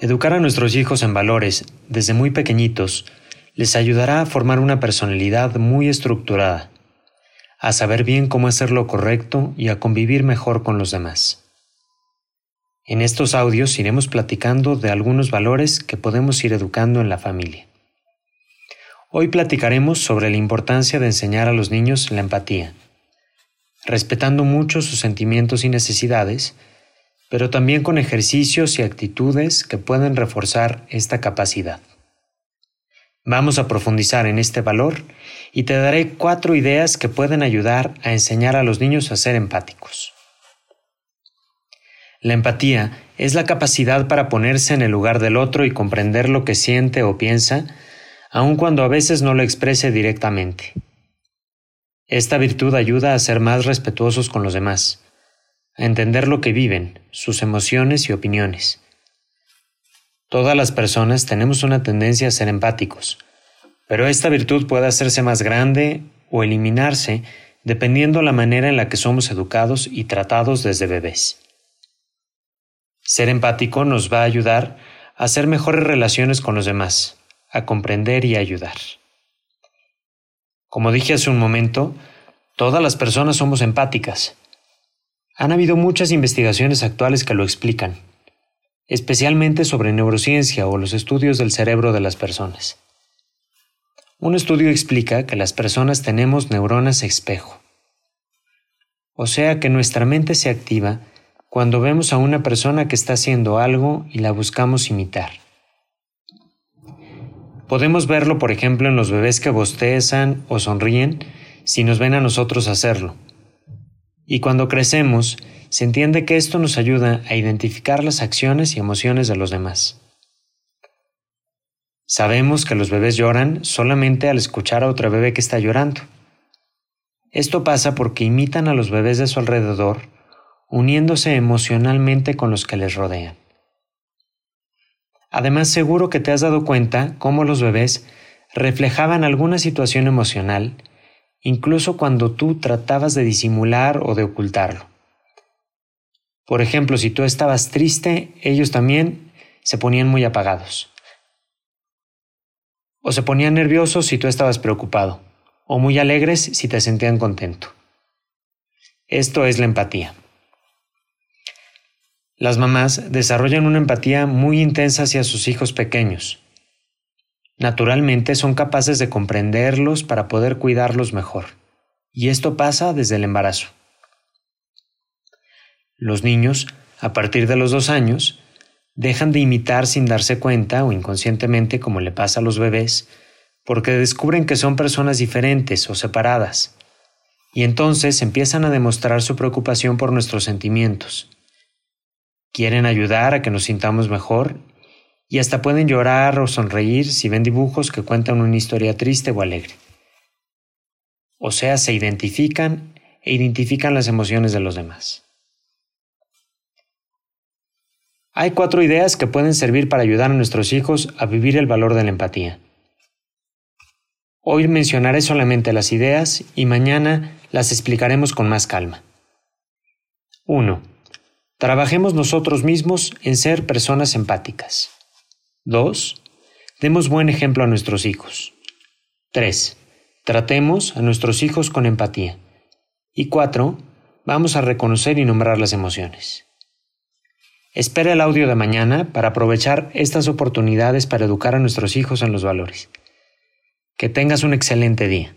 Educar a nuestros hijos en valores desde muy pequeñitos les ayudará a formar una personalidad muy estructurada, a saber bien cómo hacer lo correcto y a convivir mejor con los demás. En estos audios iremos platicando de algunos valores que podemos ir educando en la familia. Hoy platicaremos sobre la importancia de enseñar a los niños la empatía, respetando mucho sus sentimientos y necesidades, pero también con ejercicios y actitudes que pueden reforzar esta capacidad. Vamos a profundizar en este valor y te daré cuatro ideas que pueden ayudar a enseñar a los niños a ser empáticos. La empatía es la capacidad para ponerse en el lugar del otro y comprender lo que siente o piensa, aun cuando a veces no lo exprese directamente. Esta virtud ayuda a ser más respetuosos con los demás, entender lo que viven, sus emociones y opiniones. Todas las personas tenemos una tendencia a ser empáticos, pero esta virtud puede hacerse más grande o eliminarse dependiendo la manera en la que somos educados y tratados desde bebés. Ser empático nos va a ayudar a hacer mejores relaciones con los demás, a comprender y ayudar. Como dije hace un momento, todas las personas somos empáticas, han habido muchas investigaciones actuales que lo explican, especialmente sobre neurociencia o los estudios del cerebro de las personas. Un estudio explica que las personas tenemos neuronas espejo, o sea que nuestra mente se activa cuando vemos a una persona que está haciendo algo y la buscamos imitar. Podemos verlo, por ejemplo, en los bebés que bostezan o sonríen si nos ven a nosotros hacerlo y cuando crecemos, se entiende que esto nos ayuda a identificar las acciones y emociones de los demás. Sabemos que los bebés lloran solamente al escuchar a otro bebé que está llorando. Esto pasa porque imitan a los bebés de su alrededor, uniéndose emocionalmente con los que les rodean. Además, seguro que te has dado cuenta cómo los bebés reflejaban alguna situación emocional incluso cuando tú tratabas de disimular o de ocultarlo. Por ejemplo, si tú estabas triste, ellos también se ponían muy apagados. O se ponían nerviosos si tú estabas preocupado, o muy alegres si te sentían contento. Esto es la empatía. Las mamás desarrollan una empatía muy intensa hacia sus hijos pequeños, Naturalmente son capaces de comprenderlos para poder cuidarlos mejor. Y esto pasa desde el embarazo. Los niños, a partir de los dos años, dejan de imitar sin darse cuenta o inconscientemente como le pasa a los bebés, porque descubren que son personas diferentes o separadas, y entonces empiezan a demostrar su preocupación por nuestros sentimientos. Quieren ayudar a que nos sintamos mejor y hasta pueden llorar o sonreír si ven dibujos que cuentan una historia triste o alegre. O sea, se identifican e identifican las emociones de los demás. Hay cuatro ideas que pueden servir para ayudar a nuestros hijos a vivir el valor de la empatía. Hoy mencionaré solamente las ideas y mañana las explicaremos con más calma. 1. Trabajemos nosotros mismos en ser personas empáticas. 2. Demos buen ejemplo a nuestros hijos. 3. Tratemos a nuestros hijos con empatía. Y 4. Vamos a reconocer y nombrar las emociones. Espera el audio de mañana para aprovechar estas oportunidades para educar a nuestros hijos en los valores. Que tengas un excelente día.